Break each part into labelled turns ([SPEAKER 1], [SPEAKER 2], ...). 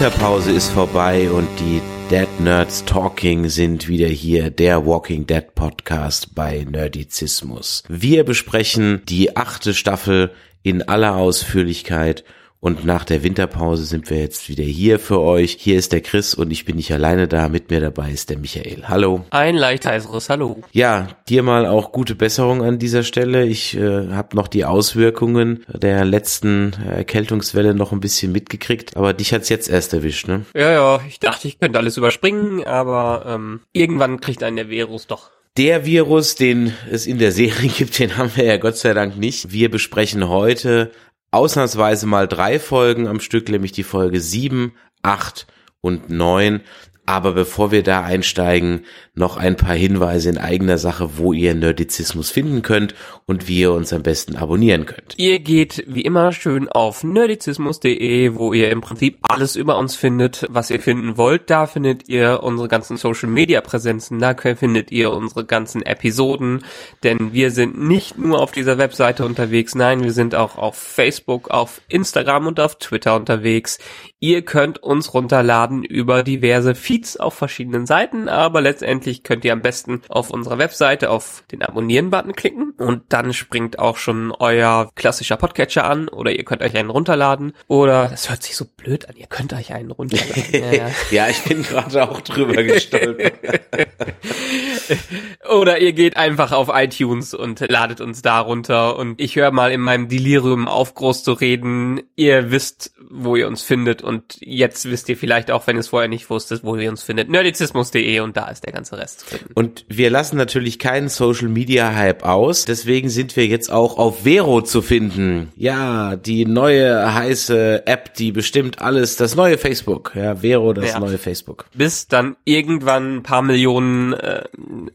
[SPEAKER 1] Winterpause ist vorbei und die Dead Nerds Talking sind wieder hier, der Walking Dead Podcast bei Nerdizismus. Wir besprechen die achte Staffel in aller Ausführlichkeit und nach der Winterpause sind wir jetzt wieder hier für euch. Hier ist der Chris und ich bin nicht alleine da. Mit mir dabei ist der Michael. Hallo.
[SPEAKER 2] Ein leicht heiseres Hallo.
[SPEAKER 1] Ja, dir mal auch gute Besserung an dieser Stelle. Ich äh, habe noch die Auswirkungen der letzten Erkältungswelle noch ein bisschen mitgekriegt, aber dich hat's jetzt erst erwischt, ne?
[SPEAKER 2] Ja, ja, ich dachte, ich könnte alles überspringen, aber ähm, irgendwann kriegt einen der Virus doch.
[SPEAKER 1] Der Virus, den es in der Serie gibt, den haben wir ja Gott sei Dank nicht. Wir besprechen heute ausnahmsweise mal drei Folgen am Stück, nämlich die Folge sieben, acht und neun. Aber bevor wir da einsteigen, noch ein paar Hinweise in eigener Sache, wo ihr Nerdizismus finden könnt und wie ihr uns am besten abonnieren könnt.
[SPEAKER 2] Ihr geht wie immer schön auf nerdizismus.de, wo ihr im Prinzip alles über uns findet, was ihr finden wollt. Da findet ihr unsere ganzen Social Media Präsenzen, da findet ihr unsere ganzen Episoden, denn wir sind nicht nur auf dieser Webseite unterwegs, nein, wir sind auch auf Facebook, auf Instagram und auf Twitter unterwegs. Ihr könnt uns runterladen über diverse Feeds auf verschiedenen Seiten, aber letztendlich könnt ihr am besten auf unserer Webseite auf den Abonnieren-Button klicken und dann springt auch schon euer klassischer Podcatcher an oder ihr könnt euch einen runterladen oder das hört sich so blöd an, ihr könnt euch einen runterladen.
[SPEAKER 1] ja, ja, ich bin gerade auch drüber gestolpert.
[SPEAKER 2] oder ihr geht einfach auf iTunes und ladet uns da runter und ich höre mal in meinem Delirium auf groß zu reden. Ihr wisst, wo ihr uns findet und jetzt wisst ihr vielleicht auch, wenn ihr es vorher nicht wusstet, wo ihr uns findet. Nerdizismus.de und da ist der ganze Rest zu finden.
[SPEAKER 1] Und wir lassen natürlich keinen Social Media Hype aus, deswegen sind wir jetzt auch auf Vero zu finden. Ja, die neue heiße App, die bestimmt alles, das neue Facebook. Ja, Vero, das
[SPEAKER 2] Ja.
[SPEAKER 1] neue Facebook.
[SPEAKER 2] Bis dann irgendwann ein paar Millionen äh,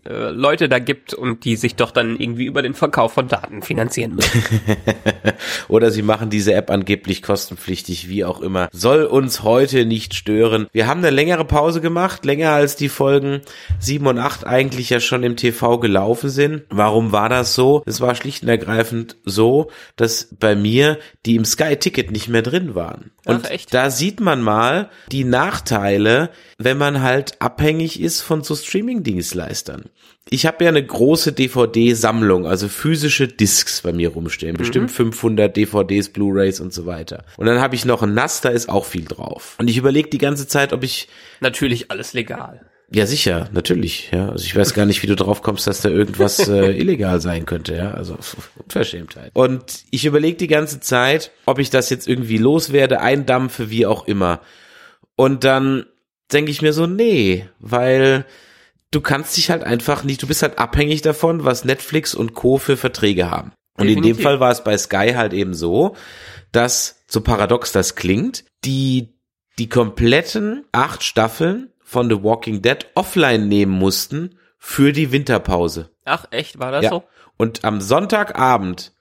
[SPEAKER 2] äh, Leute da gibt und die sich doch dann irgendwie über den Verkauf von Daten finanzieren müssen.
[SPEAKER 1] Oder sie machen diese App angeblich kostenpflichtig, wie auch immer. Soll uns heute nicht stören. Wir haben eine längere Pause gemacht, länger als die Folgen 7 und 8 eigentlich ja schon im TV gelaufen sind. Warum war das so? Es war schlicht und ergreifend so, dass bei mir die im Sky Ticket nicht mehr drin waren. Und
[SPEAKER 2] Ach,
[SPEAKER 1] da sieht man mal die Nachteile, wenn man halt abhängig ist von so Streaming-Dienstleistern. Ich habe ja eine große DVD-Sammlung, also physische Discs bei mir rumstehen. Bestimmt 500 DVDs, Blu-rays und so weiter. Und dann habe ich noch ein NAS, da ist auch viel drauf. Und ich überlege die ganze Zeit, ob ich
[SPEAKER 2] Natürlich alles legal.
[SPEAKER 1] ja, sicher, natürlich, ja. Also ich weiß gar nicht, wie du drauf kommst, dass da irgendwas äh, illegal sein könnte, ja. Also Unverschämtheit. Und ich überlege die ganze Zeit, ob ich das jetzt irgendwie loswerde, eindampfe, wie auch immer. Und dann denke ich mir so, nee, weil du kannst dich halt einfach nicht, du bist halt abhängig davon, was Netflix und Co. für Verträge haben. Und in dem
[SPEAKER 2] Definitiv.
[SPEAKER 1] Fall war es bei Sky halt eben so, dass, so paradox das klingt, die die kompletten acht Staffeln von The Walking Dead offline nehmen mussten für die Winterpause.
[SPEAKER 2] Ach, echt? War das
[SPEAKER 1] Ja.
[SPEAKER 2] so?
[SPEAKER 1] Und am Sonntagabend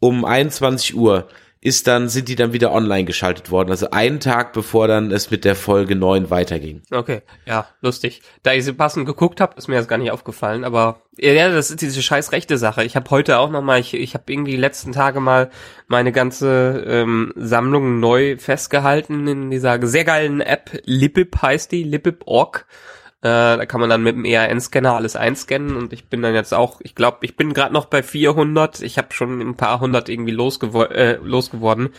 [SPEAKER 1] um 21 Uhr ist dann, sind die dann wieder online geschaltet worden. Also einen Tag bevor dann es mit der Folge 9 weiterging.
[SPEAKER 2] Okay, ja, lustig. Da ich sie passend geguckt habe, ist mir das gar nicht aufgefallen, aber ja, das ist diese scheiß rechte Sache. Ich habe heute auch noch mal, ich, ich habe irgendwie die letzten Tage mal meine ganze ähm, Sammlung neu festgehalten in dieser sehr geilen App. Lipip heißt die, Lipip.org. Äh, da kann man dann mit dem ERN-Scanner alles einscannen und ich bin dann jetzt auch, ich glaube, ich bin gerade noch bei 400. Ich habe schon ein paar hundert irgendwie losgewo äh, losgeworden.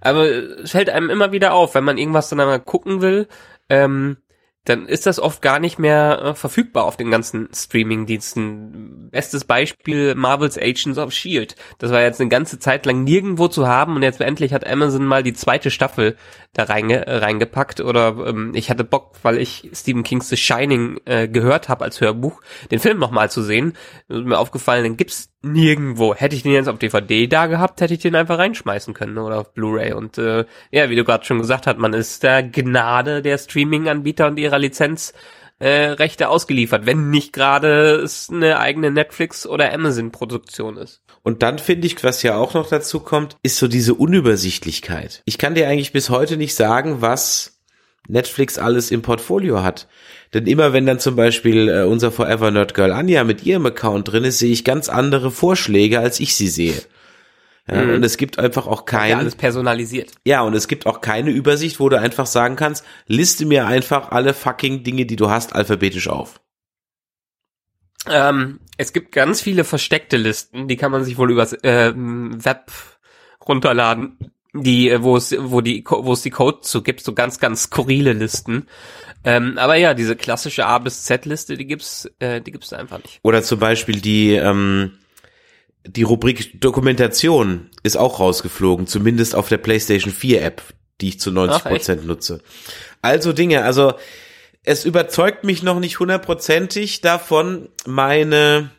[SPEAKER 2] Aber es fällt einem immer wieder auf, wenn man irgendwas dann einmal gucken will, ähm, dann ist das oft gar nicht mehr äh, verfügbar auf den ganzen Streaming-Diensten. Bestes Beispiel Marvel's Agents of Shield. Das war jetzt eine ganze Zeit lang nirgendwo zu haben und jetzt endlich hat Amazon mal die zweite Staffel da reinge äh, reingepackt oder ähm, ich hatte Bock, weil ich Stephen Kings The Shining äh, gehört habe als Hörbuch, den Film nochmal zu sehen. mir aufgefallen, den gibt's nirgendwo. Hätte ich den jetzt auf DVD da gehabt, hätte ich den einfach reinschmeißen können oder auf Blu-ray. Und äh, ja, wie du gerade schon gesagt hast, man ist der Gnade der Streaming-Anbieter und ihrer Lizenz äh, Rechte ausgeliefert, wenn nicht gerade es eine eigene Netflix oder Amazon Produktion ist.
[SPEAKER 1] Und dann finde ich, was ja auch noch dazu kommt, ist so diese Unübersichtlichkeit. Ich kann dir eigentlich bis heute nicht sagen, was Netflix alles im Portfolio hat. Denn immer wenn dann zum Beispiel äh, unser Forever Nerd Girl Anja mit ihrem Account drin ist, sehe ich ganz andere Vorschläge, als ich sie sehe. Ja, mhm. Und es gibt einfach auch kein... Ja,
[SPEAKER 2] alles personalisiert.
[SPEAKER 1] Ja, und es gibt auch keine Übersicht, wo du einfach sagen kannst, liste mir einfach alle fucking Dinge, die du hast, alphabetisch auf.
[SPEAKER 2] Ähm, es gibt ganz viele versteckte Listen, die kann man sich wohl übers äh, Web runterladen, die, äh, wo es, wo die, wo es die Code zu gibt, so ganz, ganz skurrile Listen. Ähm, aber ja, diese klassische A bis Z-Liste, die gibt's, äh, die gibt's einfach nicht.
[SPEAKER 1] Oder zum Beispiel die, ähm, die Rubrik Dokumentation ist auch rausgeflogen, zumindest auf der PlayStation 4 App, die ich zu 90 Prozent nutze. Also Dinge, also es überzeugt mich noch nicht hundertprozentig davon, meine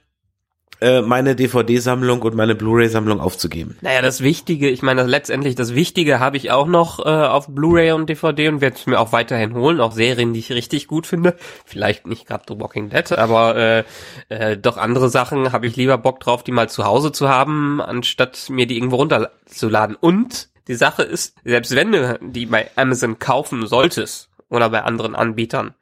[SPEAKER 1] äh, meine DVD-Sammlung und meine Blu-ray-Sammlung aufzugeben.
[SPEAKER 2] Naja, das Wichtige, ich meine, letztendlich das Wichtige habe ich auch noch äh, auf Blu-ray und DVD und werde es mir auch weiterhin holen, auch Serien, die ich richtig gut finde. Vielleicht nicht gerade The Walking Dead, aber äh, äh, doch andere Sachen habe ich lieber Bock drauf, die mal zu Hause zu haben, anstatt mir die irgendwo runterzuladen. Und die Sache ist, selbst wenn du die bei Amazon kaufen solltest oder bei anderen Anbietern,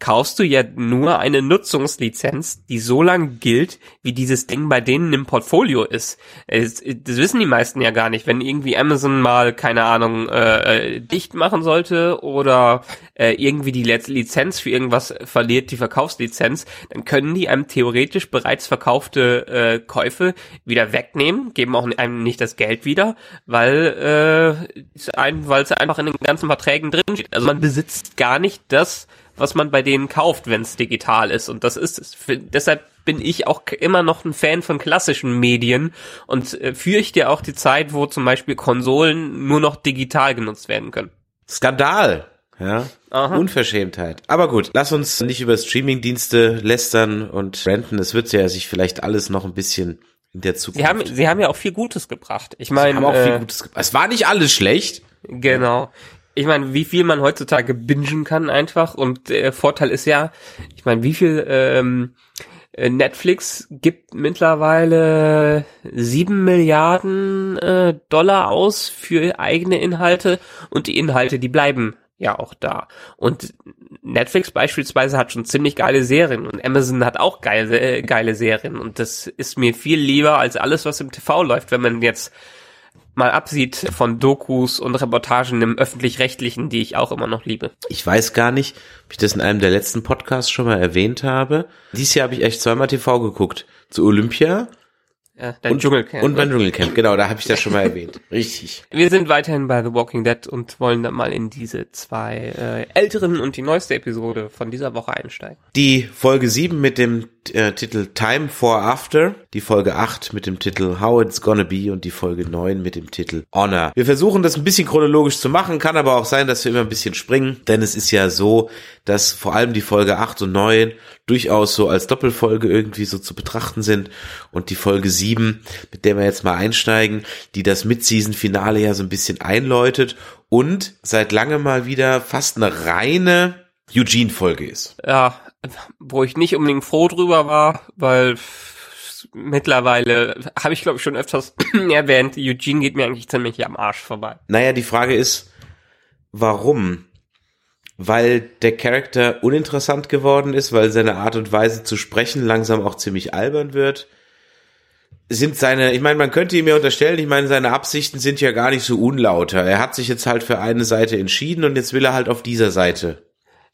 [SPEAKER 2] kaufst du ja nur eine Nutzungslizenz, die so lang gilt, wie dieses Ding bei denen im Portfolio ist. Das wissen die meisten ja gar nicht. Wenn irgendwie Amazon mal, keine Ahnung, äh, äh dicht machen sollte oder äh, irgendwie die Lizenz für irgendwas verliert, die Verkaufslizenz, dann können die einem theoretisch bereits verkaufte äh, Käufe wieder wegnehmen, geben auch einem nicht das Geld wieder, weil äh, es einfach in den ganzen Verträgen drin steht. Also man besitzt gar nicht das, was man bei denen kauft, wenn es digital ist. Und das ist es. Deshalb bin ich auch immer noch ein Fan von klassischen Medien und äh, fürchte auch die Zeit, wo zum Beispiel Konsolen nur noch digital genutzt werden können.
[SPEAKER 1] Skandal. Ja, Aha. Unverschämtheit. Aber gut, lass uns nicht über Streamingdienste lästern und renten. Es wird ja sich vielleicht alles noch ein bisschen in der Zukunft.
[SPEAKER 2] Sie haben, sie haben ja auch viel Gutes gebracht. Ich meine, haben auch
[SPEAKER 1] äh, viel Gutes gebracht. Es war nicht alles schlecht.
[SPEAKER 2] Genau ich meine, wie viel man heutzutage bingen kann einfach und der Vorteil ist ja, ich meine, wie viel ähm, äh, Netflix gibt mittlerweile sieben Milliarden äh, Dollar aus für eigene Inhalte und die Inhalte, die bleiben ja auch da. Und Netflix beispielsweise hat schon ziemlich geile Serien und Amazon hat auch geile, äh, geile Serien und das ist mir viel lieber als alles, was im TV läuft, wenn man jetzt mal absieht von Dokus und Reportagen im öffentlich-rechtlichen, die ich auch immer noch liebe.
[SPEAKER 1] Ich weiß gar nicht, ob ich das in einem der letzten Podcasts schon mal erwähnt habe. Dieses Jahr habe ich echt zweimal TV geguckt. Zu Olympia
[SPEAKER 2] ja, dein
[SPEAKER 1] und,
[SPEAKER 2] Dschungelcamp.
[SPEAKER 1] Und mein ne? Dschungelcamp, genau, da habe ich das schon mal erwähnt. Richtig.
[SPEAKER 2] Wir sind weiterhin bei The Walking Dead und wollen dann mal in diese zwei äh, älteren und die neueste Episode von dieser Woche einsteigen.
[SPEAKER 1] Die Folge 7 mit dem äh, Titel Time for After, die Folge 8 mit dem Titel How It's Gonna Be und die Folge 9 mit dem Titel Honor. Wir versuchen das ein bisschen chronologisch zu machen, kann aber auch sein, dass wir immer ein bisschen springen, denn es ist ja so, dass vor allem die Folge 8 und 9 durchaus so als Doppelfolge irgendwie so zu betrachten sind und die Folge 7, mit der wir jetzt mal einsteigen, die das Mid-Season-Finale ja so ein bisschen einläutet und seit langem mal wieder fast eine reine Eugene-Folge ist.
[SPEAKER 2] Ja, wo ich nicht unbedingt froh drüber war, weil mittlerweile habe ich glaube ich schon öfters erwähnt, Eugene geht mir eigentlich ziemlich am Arsch vorbei.
[SPEAKER 1] Naja, die Frage ist, warum? Weil der Charakter uninteressant geworden ist, weil seine Art und Weise zu sprechen langsam auch ziemlich albern wird. Sind seine, ich meine, man könnte ihm ja unterstellen, ich meine, seine Absichten sind ja gar nicht so unlauter. Er hat sich jetzt halt für eine Seite entschieden und jetzt will er halt auf dieser Seite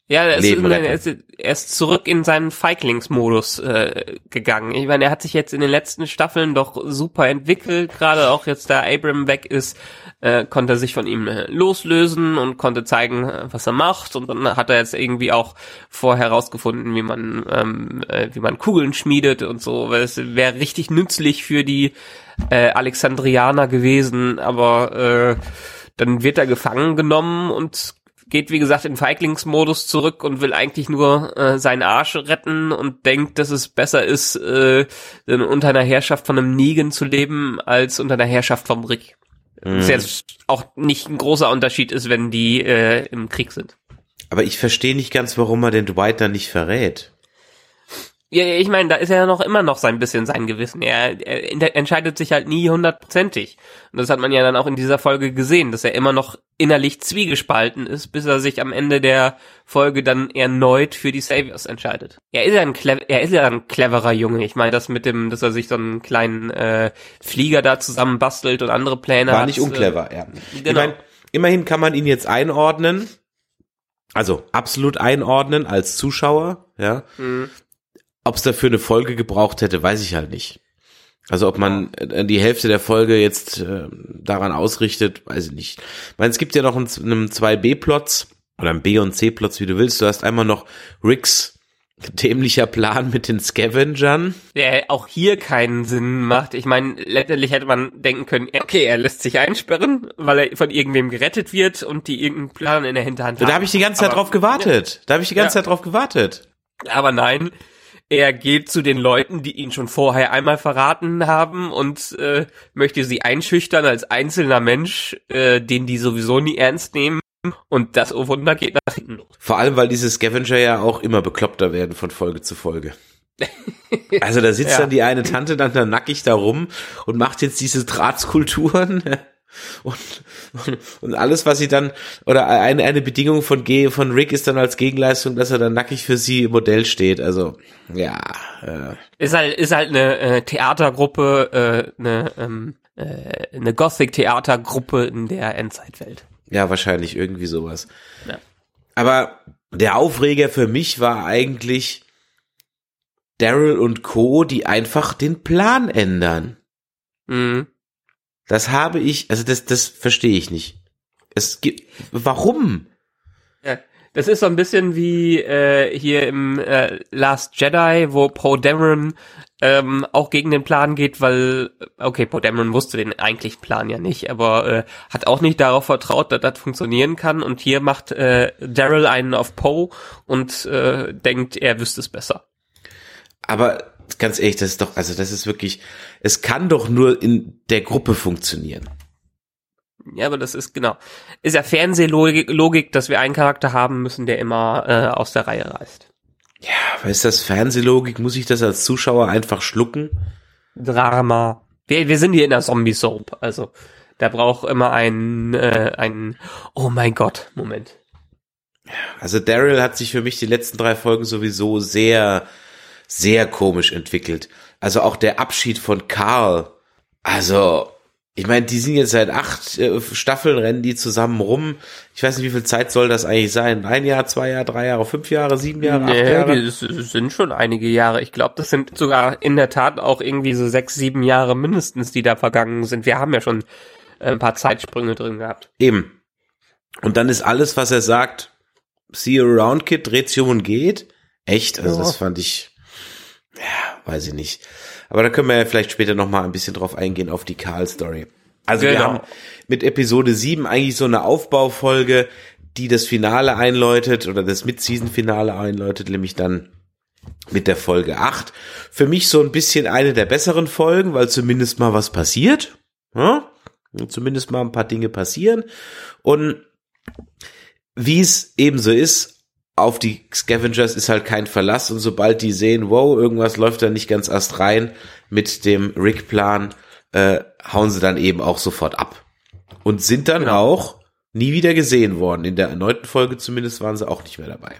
[SPEAKER 2] Ja, er ist, er, er ist zurück in seinen Feiglingsmodus äh, gegangen. Ich meine, er hat sich jetzt in den letzten Staffeln doch super entwickelt. Gerade auch jetzt, da Abram weg ist, äh, konnte er sich von ihm äh, loslösen und konnte zeigen, äh, was er macht. Und dann hat er jetzt irgendwie auch vorher herausgefunden, wie man ähm, äh, wie man Kugeln schmiedet und so. Weil es wäre richtig nützlich für die äh, Alexandrianer gewesen, aber äh, dann wird er gefangen genommen und geht wie gesagt in Feiglingsmodus zurück und will eigentlich nur äh, seinen Arsch retten und denkt, dass es besser ist, äh, unter einer Herrschaft von einem Negan zu leben, als unter einer Herrschaft vom Rick.
[SPEAKER 1] Mhm.
[SPEAKER 2] Was jetzt auch nicht ein großer Unterschied ist, wenn die äh, im Krieg sind.
[SPEAKER 1] Aber ich verstehe nicht ganz, warum er den Dwight dann nicht verrät.
[SPEAKER 2] Ja, ich meine, da ist ja noch immer noch sein bisschen sein Gewissen. Er, er ent- entscheidet sich halt nie hundertprozentig. Und das hat man ja dann auch in dieser Folge gesehen, dass er immer noch innerlich zwiegespalten ist, bis er sich am Ende der Folge dann erneut für die Saviors entscheidet. Er ist ja ein, er ist ja ein cleverer Junge. Ich meine, das mit dem, dass er sich so einen kleinen äh, Flieger da zusammen bastelt und andere Pläne
[SPEAKER 1] War
[SPEAKER 2] hat.
[SPEAKER 1] nicht unclever, ja. Ich
[SPEAKER 2] genau.
[SPEAKER 1] mein, immerhin kann man ihn jetzt einordnen. Also absolut einordnen als Zuschauer, ja.
[SPEAKER 2] Mhm.
[SPEAKER 1] Ob es dafür eine Folge gebraucht hätte, weiß ich halt nicht. Also ob man äh, die Hälfte der Folge jetzt äh, daran ausrichtet, weiß ich nicht. Ich meine, es gibt ja noch einen, einen zwei B-Plots oder einen B- und C-Plots, wie du willst. Du hast einmal noch Ricks dämlicher Plan mit den Scavengern.
[SPEAKER 2] der auch hier keinen Sinn macht. Ich meine, letztendlich hätte man denken können, okay, er lässt sich einsperren, weil er von irgendwem gerettet wird und die irgendeinen Plan in der Hinterhand haben.
[SPEAKER 1] Da habe ich die ganze Zeit
[SPEAKER 2] Aber-
[SPEAKER 1] drauf gewartet. Da habe ich die ganze
[SPEAKER 2] Ja.
[SPEAKER 1] Zeit drauf gewartet.
[SPEAKER 2] Aber nein, er geht zu den Leuten, die ihn schon vorher einmal verraten haben und äh, möchte sie einschüchtern als einzelner Mensch, äh, den die sowieso nie ernst nehmen. Und das, oh Wunder, geht nach hinten los.
[SPEAKER 1] Vor allem, weil diese Scavenger ja auch immer bekloppter werden von Folge zu Folge. Also da sitzt
[SPEAKER 2] Ja.
[SPEAKER 1] dann die eine Tante dann da nackig da rum und macht jetzt diese Drahtskulpturen und, und, alles, was sie dann, oder eine, eine Bedingung von G, von Rick ist dann als Gegenleistung, dass er dann nackig für sie im Modell steht. Also, ja, äh,
[SPEAKER 2] Ist halt, ist halt eine äh, Theatergruppe, äh, eine, ähm, äh, eine Gothic-Theatergruppe in der Endzeitwelt.
[SPEAKER 1] ja, wahrscheinlich irgendwie sowas.
[SPEAKER 2] Ja.
[SPEAKER 1] Aber der Aufreger für mich war eigentlich Daryl und Co., die einfach den Plan ändern.
[SPEAKER 2] Mhm.
[SPEAKER 1] Das habe ich, also das, das verstehe ich nicht. Es gibt, warum?
[SPEAKER 2] Ja, das ist so ein bisschen wie äh, hier im äh, Last Jedi, wo Poe Dameron ähm, auch gegen den Plan geht, weil, okay, Poe Dameron wusste den eigentlichen Plan ja nicht, aber äh, hat auch nicht darauf vertraut, dass das funktionieren kann. Und hier macht äh, Daryl einen auf Poe und äh, denkt, er wüsste es besser.
[SPEAKER 1] Aber ganz ehrlich, das ist doch, also das ist wirklich, es kann doch nur in der Gruppe funktionieren.
[SPEAKER 2] Ja, aber das ist genau. Ist ja Fernsehlogik, Logik, dass wir einen Charakter haben müssen, der immer äh, aus der Reihe reißt.
[SPEAKER 1] Ja, aber ist das Fernsehlogik? Muss ich das als Zuschauer einfach schlucken?
[SPEAKER 2] Drama. Wir, wir sind hier in der Zombie-Soap, also da braucht immer ein, äh, ein, oh mein Gott, Moment.
[SPEAKER 1] Also Daryl hat sich für mich die letzten drei Folgen sowieso sehr, sehr komisch entwickelt. Also auch der Abschied von Carl. Also, ich meine, die sind jetzt seit acht äh, Staffeln, rennen die zusammen rum. Ich weiß nicht, wie viel Zeit soll das eigentlich sein? Ein Jahr, zwei Jahre, drei Jahre, fünf Jahre, sieben Jahre, acht
[SPEAKER 2] Nee,
[SPEAKER 1] Jahre?
[SPEAKER 2] das das sind schon einige Jahre. Ich glaube, das sind sogar in der Tat auch irgendwie so sechs, sieben Jahre mindestens, die da vergangen sind. Wir haben ja schon äh, ein paar Zeitsprünge drin gehabt.
[SPEAKER 1] Eben. Und dann ist alles, was er sagt, see you around, Kid, dreht sich um und geht. Echt? Also
[SPEAKER 2] Ja.
[SPEAKER 1] das fand ich, ja, weiß ich nicht. Aber da können wir ja vielleicht später noch mal ein bisschen drauf eingehen, auf die Karl-Story. Also wir
[SPEAKER 2] Genau.
[SPEAKER 1] haben mit Episode 7 eigentlich so eine Aufbaufolge, die das Finale einläutet oder das Mid-Season-Finale einläutet, nämlich dann mit der Folge 8. Für mich so ein bisschen eine der besseren Folgen, weil zumindest mal was passiert. Ja? Zumindest mal ein paar Dinge passieren. Und wie es eben so ist, auf die Scavengers ist halt kein Verlass und sobald die sehen, wow, irgendwas läuft da nicht ganz erst rein mit dem Rick-Plan, äh, hauen sie dann eben auch sofort ab. Und sind dann
[SPEAKER 2] Genau.
[SPEAKER 1] auch nie wieder gesehen worden. In der erneuten Folge zumindest waren sie auch nicht mehr dabei.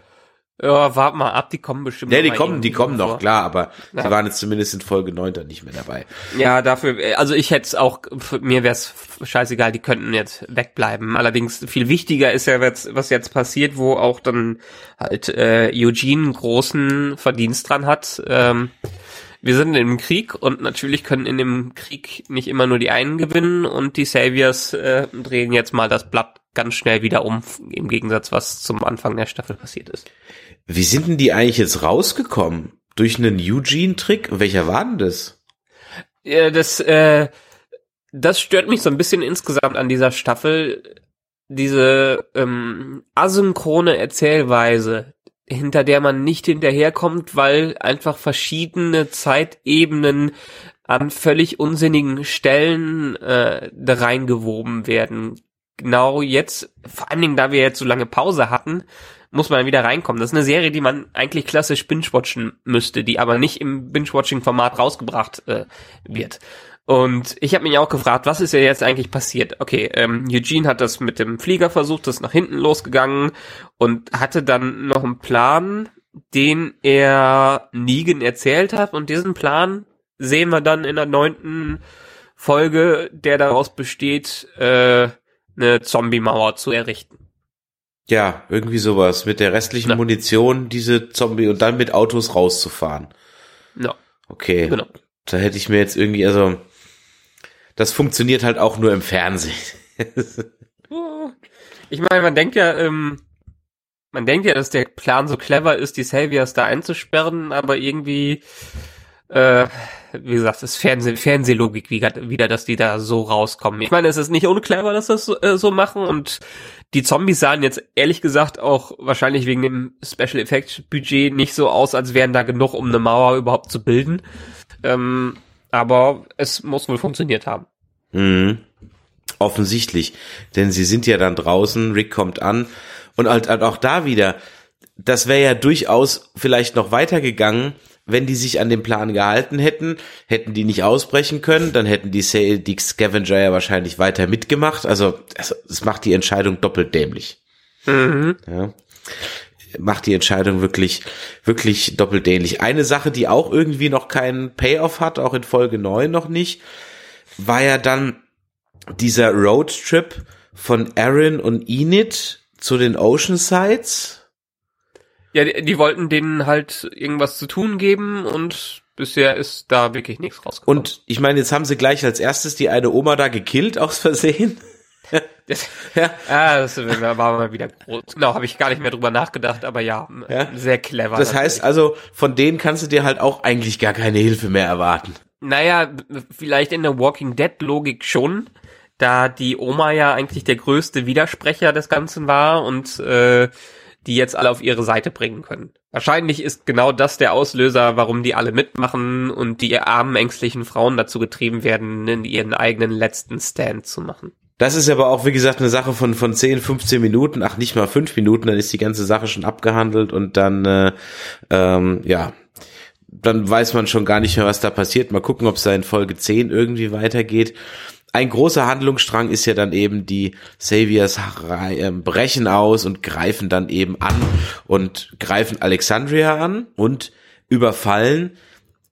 [SPEAKER 2] Ja, wart mal ab, die kommen bestimmt.
[SPEAKER 1] Ja, die kommen, die kommen
[SPEAKER 2] vor.
[SPEAKER 1] noch, klar, aber
[SPEAKER 2] Ja.
[SPEAKER 1] sie waren jetzt zumindest in Folge 9 dann nicht mehr dabei.
[SPEAKER 2] Ja, dafür, äh, also ich hätte es auch, mir wäre es scheißegal, die könnten jetzt wegbleiben. Allerdings viel wichtiger ist ja, was, was jetzt passiert, wo auch dann halt äh, Eugene einen großen Verdienst dran hat. Ähm, wir sind im Krieg und natürlich können in dem Krieg nicht immer nur die einen gewinnen und die Saviors äh, drehen jetzt mal das Blatt ganz schnell wieder um, im Gegensatz, was zum Anfang der Staffel passiert ist.
[SPEAKER 1] Wie sind denn die eigentlich jetzt rausgekommen? Durch einen Eugene-Trick? Welcher war denn das?
[SPEAKER 2] Ja, das, äh, das stört mich so ein bisschen insgesamt an dieser Staffel. Diese ähm, asynchrone Erzählweise, hinter der man nicht hinterherkommt, weil einfach verschiedene Zeitebenen an völlig unsinnigen Stellen äh, da reingewoben werden. Genau jetzt, vor allen Dingen, da wir jetzt so lange Pause hatten, muss man wieder reinkommen. Das ist eine Serie, die man eigentlich klassisch binge-watchen müsste, die aber nicht im binge-watching-Format rausgebracht äh, wird. Und ich habe mich auch gefragt, was ist ja jetzt eigentlich passiert? Okay, ähm, Eugene hat das mit dem Flieger versucht, ist nach hinten losgegangen und hatte dann noch einen Plan, den er Negan erzählt hat. Und diesen Plan sehen wir dann in der neunten Folge, der daraus besteht, äh, eine Zombie-Mauer zu errichten.
[SPEAKER 1] Ja, irgendwie sowas. Mit der restlichen
[SPEAKER 2] Ja.
[SPEAKER 1] Munition diese Zombie und dann mit Autos rauszufahren.
[SPEAKER 2] Ja,
[SPEAKER 1] Okay.
[SPEAKER 2] genau.
[SPEAKER 1] Da hätte ich mir jetzt irgendwie, also, das funktioniert halt auch nur im Fernsehen.
[SPEAKER 2] Ich meine, man denkt ja, ähm, man denkt ja, dass der Plan so clever ist, die Saviors da einzusperren, aber irgendwie, äh, wie gesagt, ist Fernseh Fernsehlogik wieder, wieder, dass die da so rauskommen. Ich meine, es ist nicht unclever, dass das so, äh, so machen und die Zombies sahen jetzt ehrlich gesagt auch wahrscheinlich wegen dem Special Effects Budget nicht so aus, als wären da genug, um eine Mauer überhaupt zu bilden. Ähm, aber es muss wohl funktioniert haben.
[SPEAKER 1] Mhm. Offensichtlich. Denn sie sind ja dann draußen, Rick kommt an und halt, halt auch da wieder, das wäre ja durchaus vielleicht noch weitergegangen, wenn die sich an den Plan gehalten hätten, hätten die nicht ausbrechen können, dann hätten die, Sa- die Scavenger ja wahrscheinlich weiter mitgemacht. Also es es macht die Entscheidung doppelt dämlich.
[SPEAKER 2] Mhm.
[SPEAKER 1] Ja. Macht die Entscheidung wirklich, wirklich doppelt dämlich. Eine Sache, die auch irgendwie noch keinen Payoff hat, auch in Folge 9 noch nicht, war ja dann dieser Roadtrip von Aaron und Enid zu den Oceansides.
[SPEAKER 2] Ja, die, die wollten denen halt irgendwas zu tun geben und bisher ist da wirklich nichts rausgekommen.
[SPEAKER 1] Und ich meine, jetzt haben sie gleich als erstes die eine Oma da gekillt aus Versehen. ja.
[SPEAKER 2] ah, das war mal wieder groß. Genau, habe ich gar nicht mehr drüber nachgedacht, aber ja,
[SPEAKER 1] Ja.
[SPEAKER 2] sehr clever.
[SPEAKER 1] Das heißt also, von denen kannst du dir halt auch eigentlich gar keine Hilfe mehr erwarten.
[SPEAKER 2] Naja, vielleicht in der Walking Dead Logik schon, da die Oma ja eigentlich der größte Widersprecher des Ganzen war und äh, die jetzt alle auf ihre Seite bringen können. Wahrscheinlich ist genau das der Auslöser, warum die alle mitmachen und die armen, ängstlichen Frauen dazu getrieben werden, in ihren eigenen letzten Stand zu machen.
[SPEAKER 1] Das ist aber auch, wie gesagt, eine Sache von, von 10, 15 Minuten, ach nicht mal 5 Minuten, dann ist die ganze Sache schon abgehandelt und dann, äh, ähm, ja, dann weiß man schon gar nicht mehr, was da passiert. Mal gucken, ob es da in Folge 10 irgendwie weitergeht. Ein großer Handlungsstrang ist ja dann eben, die Saviors äh, brechen aus und greifen dann eben an und greifen Alexandria an und überfallen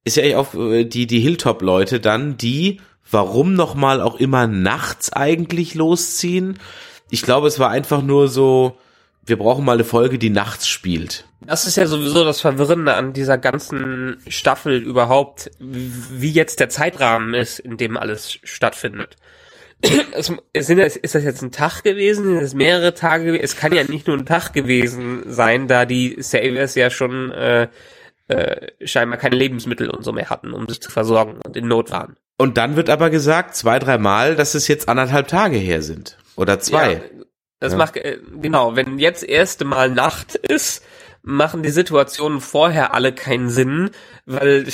[SPEAKER 1] ist ja auch äh, die, die Hilltop-Leute dann, die, warum nochmal auch immer nachts eigentlich losziehen. Ich glaube, es war einfach nur so, wir brauchen mal eine Folge, die nachts spielt.
[SPEAKER 2] Das ist ja sowieso das Verwirrende an dieser ganzen Staffel überhaupt, wie jetzt der Zeitrahmen ist, in dem alles stattfindet. Es, sind, ist das jetzt ein Tag gewesen? Sind es mehrere Tage? gewesen? Es kann ja nicht nur ein Tag gewesen sein, da die Saviors ja schon äh, äh, scheinbar keine Lebensmittel und so mehr hatten, um sich zu versorgen und in Not waren.
[SPEAKER 1] Und dann wird aber gesagt, zwei, dreimal, dass es jetzt anderthalb Tage her sind. Oder zwei.
[SPEAKER 2] Ja, das
[SPEAKER 1] Ja.
[SPEAKER 2] macht, äh, genau, wenn jetzt erste Mal Nacht ist, machen die Situationen vorher alle keinen Sinn, weil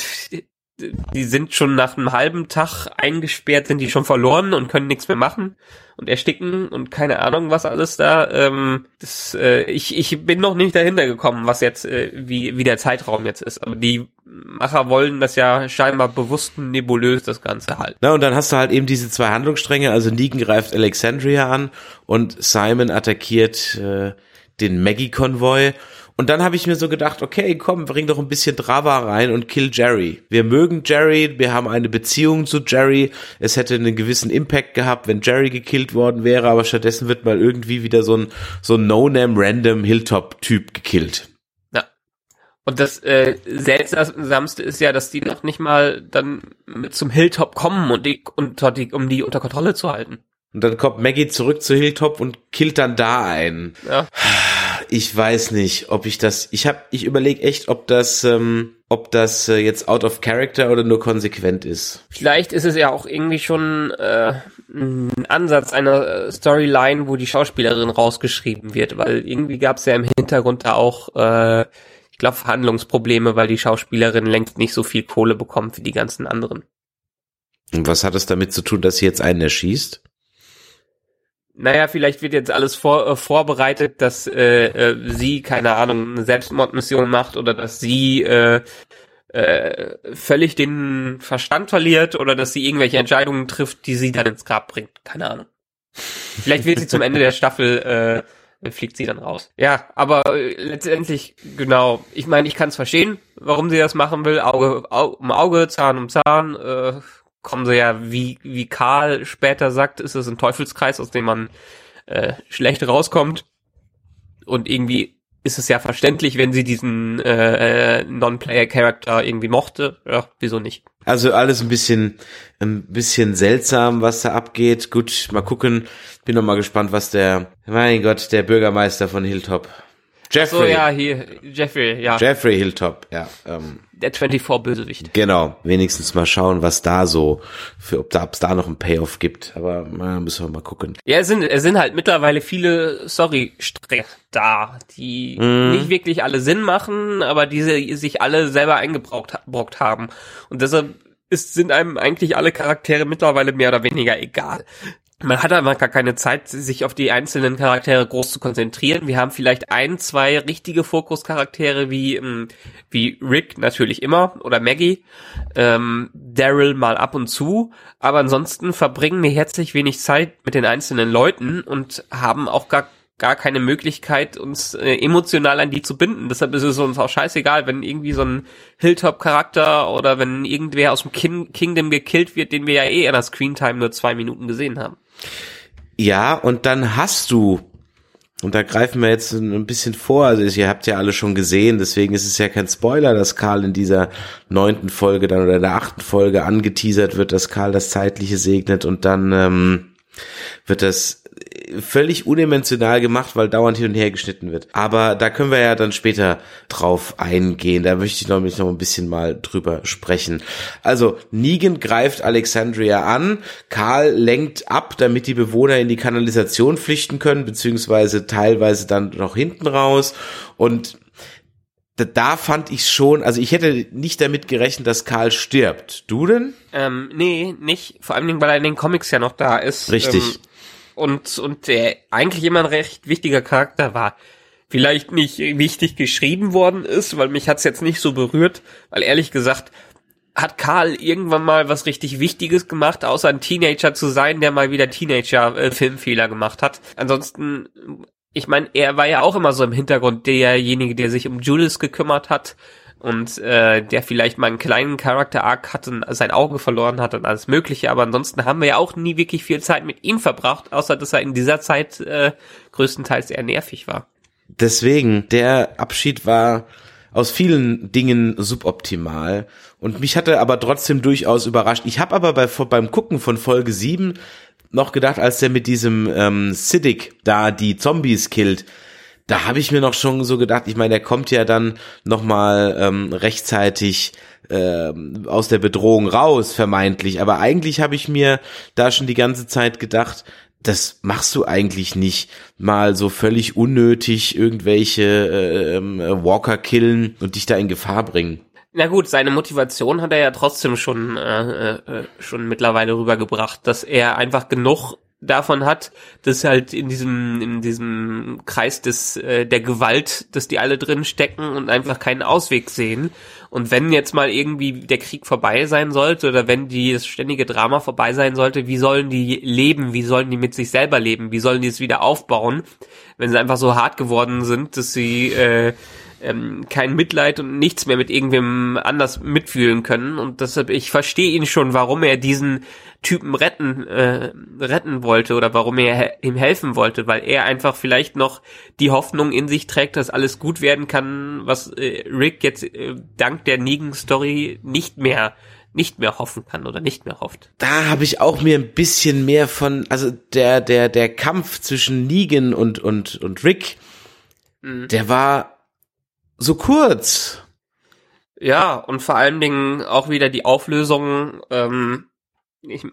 [SPEAKER 2] die sind schon nach einem halben Tag eingesperrt, sind die schon verloren und können nichts mehr machen und ersticken und keine Ahnung was alles da. Ähm, das, äh, ich, ich bin noch nicht dahinter gekommen, was jetzt, äh, wie, wie der Zeitraum jetzt ist. Aber die Macher wollen das ja scheinbar bewusst nebulös, das Ganze halt.
[SPEAKER 1] Na, und dann hast du halt eben diese zwei Handlungsstränge, also Negan greift Alexandria an und Simon attackiert äh, den Maggie-Konvoi. Und dann habe ich mir so gedacht, okay, komm, bring doch ein bisschen Drama rein und kill Jerry. Wir mögen Jerry, wir haben eine Beziehung zu Jerry. Es hätte einen gewissen Impact gehabt, wenn Jerry gekillt worden wäre, aber stattdessen wird mal irgendwie wieder so ein, so ein No-Name Random Hilltop-Typ gekillt.
[SPEAKER 2] Ja. Und das äh, seltsamste ist ja, dass die noch nicht mal dann mit zum Hilltop kommen und die, unter die, um die unter Kontrolle zu halten.
[SPEAKER 1] Und dann kommt Maggie zurück zu Hilltop und killt dann da einen.
[SPEAKER 2] Ja.
[SPEAKER 1] Ich weiß nicht, ob ich das. Ich habe, ich überlege echt, ob das, ähm, ob das äh, jetzt out of character oder nur konsequent ist.
[SPEAKER 2] Vielleicht ist es ja auch irgendwie schon äh, ein Ansatz einer äh, Storyline, wo die Schauspielerin rausgeschrieben wird, weil irgendwie gab es ja im Hintergrund da auch, äh, ich glaube, Verhandlungsprobleme, weil die Schauspielerin längst nicht so viel Kohle bekommt wie die ganzen anderen.
[SPEAKER 1] Und was hat es damit zu tun, dass sie jetzt einen erschießt?
[SPEAKER 2] Naja, vielleicht wird jetzt alles vor, äh, vorbereitet, dass äh, äh, sie, keine Ahnung, eine Selbstmordmission macht oder dass sie äh, äh, völlig den Verstand verliert oder dass sie irgendwelche Entscheidungen trifft, die sie dann ins Grab bringt. Keine Ahnung. Vielleicht wird sie zum Ende der Staffel, äh, fliegt sie dann raus. Ja, aber äh, letztendlich, genau, ich meine, ich kann es verstehen, warum sie das machen will. Auge Au um Auge, Zahn um Zahn, äh, kommen sie ja, wie, wie Karl später sagt, ist es ein Teufelskreis, aus dem man äh, schlecht rauskommt. Und irgendwie ist es ja verständlich, wenn sie diesen äh, Non-Player-Character irgendwie mochte. Ja, wieso nicht?
[SPEAKER 1] Also alles ein bisschen, ein bisschen seltsam, was da abgeht. Gut, mal gucken. Bin noch mal gespannt, was der, mein Gott, der Bürgermeister von Hilltop.
[SPEAKER 2] Jeffrey. So, ja, hier, Jeffrey, ja.
[SPEAKER 1] Jeffrey Hilltop, ja. Ähm,
[SPEAKER 2] der 24-Bösewicht.
[SPEAKER 1] Genau, wenigstens mal schauen, was da so, für, ob da, es da noch einen Payoff gibt. Aber na, müssen wir mal gucken.
[SPEAKER 2] Ja, es sind, es sind halt mittlerweile viele Story-Stränge da, die mm. nicht wirklich alle Sinn machen, aber diese sich alle selber eingebrockt haben. Und deshalb ist, sind einem eigentlich alle Charaktere mittlerweile mehr oder weniger egal man hat einfach gar keine Zeit, sich auf die einzelnen Charaktere groß zu konzentrieren. Wir haben vielleicht ein, zwei richtige Fokuscharaktere wie ähm, wie Rick natürlich immer oder Maggie, ähm, Daryl mal ab und zu, aber ansonsten verbringen wir herzlich wenig Zeit mit den einzelnen Leuten und haben auch gar gar keine Möglichkeit, uns äh, emotional an die zu binden. Deshalb ist es uns auch scheißegal, wenn irgendwie so ein Hilltop-Charakter oder wenn irgendwer aus dem Kin Kingdom gekillt wird, den wir ja eh in der Screentime nur zwei Minuten gesehen haben.
[SPEAKER 1] Ja, und dann hast du, und da greifen wir jetzt ein bisschen vor, also ihr habt ja alle schon gesehen, deswegen ist es ja kein Spoiler, dass Karl in dieser neunten Folge dann oder in der achten Folge angeteasert wird, dass Karl das Zeitliche segnet und dann ähm, wird das völlig unemotional gemacht, weil dauernd hin und her geschnitten wird. Aber da können wir ja dann später drauf eingehen. Da möchte ich noch, noch ein bisschen mal drüber sprechen. Also, Negan greift Alexandria an, Karl lenkt ab, damit die Bewohner in die Kanalisation flüchten können, beziehungsweise teilweise dann noch hinten raus. Und da fand ich schon, also ich hätte nicht damit gerechnet, dass Karl stirbt. Du denn?
[SPEAKER 2] Ähm, nee, nicht. Vor allem, weil er in den Comics ja noch da ist.
[SPEAKER 1] Richtig.
[SPEAKER 2] Ähm, und, und der eigentlich immer ein recht wichtiger Charakter war. Vielleicht nicht wichtig geschrieben worden ist, weil mich hat's jetzt nicht so berührt, weil ehrlich gesagt, hat Karl irgendwann mal was richtig Wichtiges gemacht, außer ein Teenager zu sein, der mal wieder Teenager-Filmfehler gemacht hat. Ansonsten, ich meine, er war ja auch immer so im Hintergrund derjenige, der sich um Julius gekümmert hat und äh, der vielleicht mal einen kleinen Charakter-Arc hat und sein Auge verloren hat und alles mögliche, aber ansonsten haben wir ja auch nie wirklich viel Zeit mit ihm verbracht, außer dass er in dieser Zeit äh, größtenteils eher nervig war.
[SPEAKER 1] Deswegen, der Abschied war aus vielen Dingen suboptimal und mich hatte aber trotzdem durchaus überrascht. Ich habe aber bei, beim Gucken von Folge 7 noch gedacht, als der mit diesem ähm, Siddiq da die Zombies killt, da habe ich mir noch schon so gedacht, ich meine, er kommt ja dann nochmal ähm, rechtzeitig ähm, aus der Bedrohung raus, vermeintlich. Aber eigentlich habe ich mir da schon die ganze Zeit gedacht, das machst du eigentlich nicht mal so völlig unnötig irgendwelche äh, äh, Walker killen und dich da in Gefahr bringen.
[SPEAKER 2] Na gut, seine Motivation hat er ja trotzdem schon äh, äh, schon mittlerweile rübergebracht, dass er einfach genug davon hat, dass halt in diesem in diesem Kreis des äh, der Gewalt, dass die alle drin stecken und einfach keinen Ausweg sehen. Und wenn jetzt mal irgendwie der Krieg vorbei sein sollte oder wenn die das ständige Drama vorbei sein sollte, wie sollen die leben? Wie sollen die mit sich selber leben? Wie sollen die es wieder aufbauen, wenn sie einfach so hart geworden sind, dass sie äh, ähm, kein Mitleid und nichts mehr mit irgendwem anders mitfühlen können. Und deshalb, ich verstehe ihn schon, warum er diesen Typen retten, äh, retten wollte oder warum er ihm helfen wollte, weil er einfach vielleicht noch die Hoffnung in sich trägt, dass alles gut werden kann, was äh, Rick jetzt äh, dank der Negan-Story nicht mehr nicht mehr hoffen kann oder nicht mehr hofft.
[SPEAKER 1] Da habe ich auch mir ein bisschen mehr von, also der der der Kampf zwischen Negan und und und Rick, mhm. der war so kurz.
[SPEAKER 2] Ja, und vor allen Dingen auch wieder die Auflösung, ähm, ich,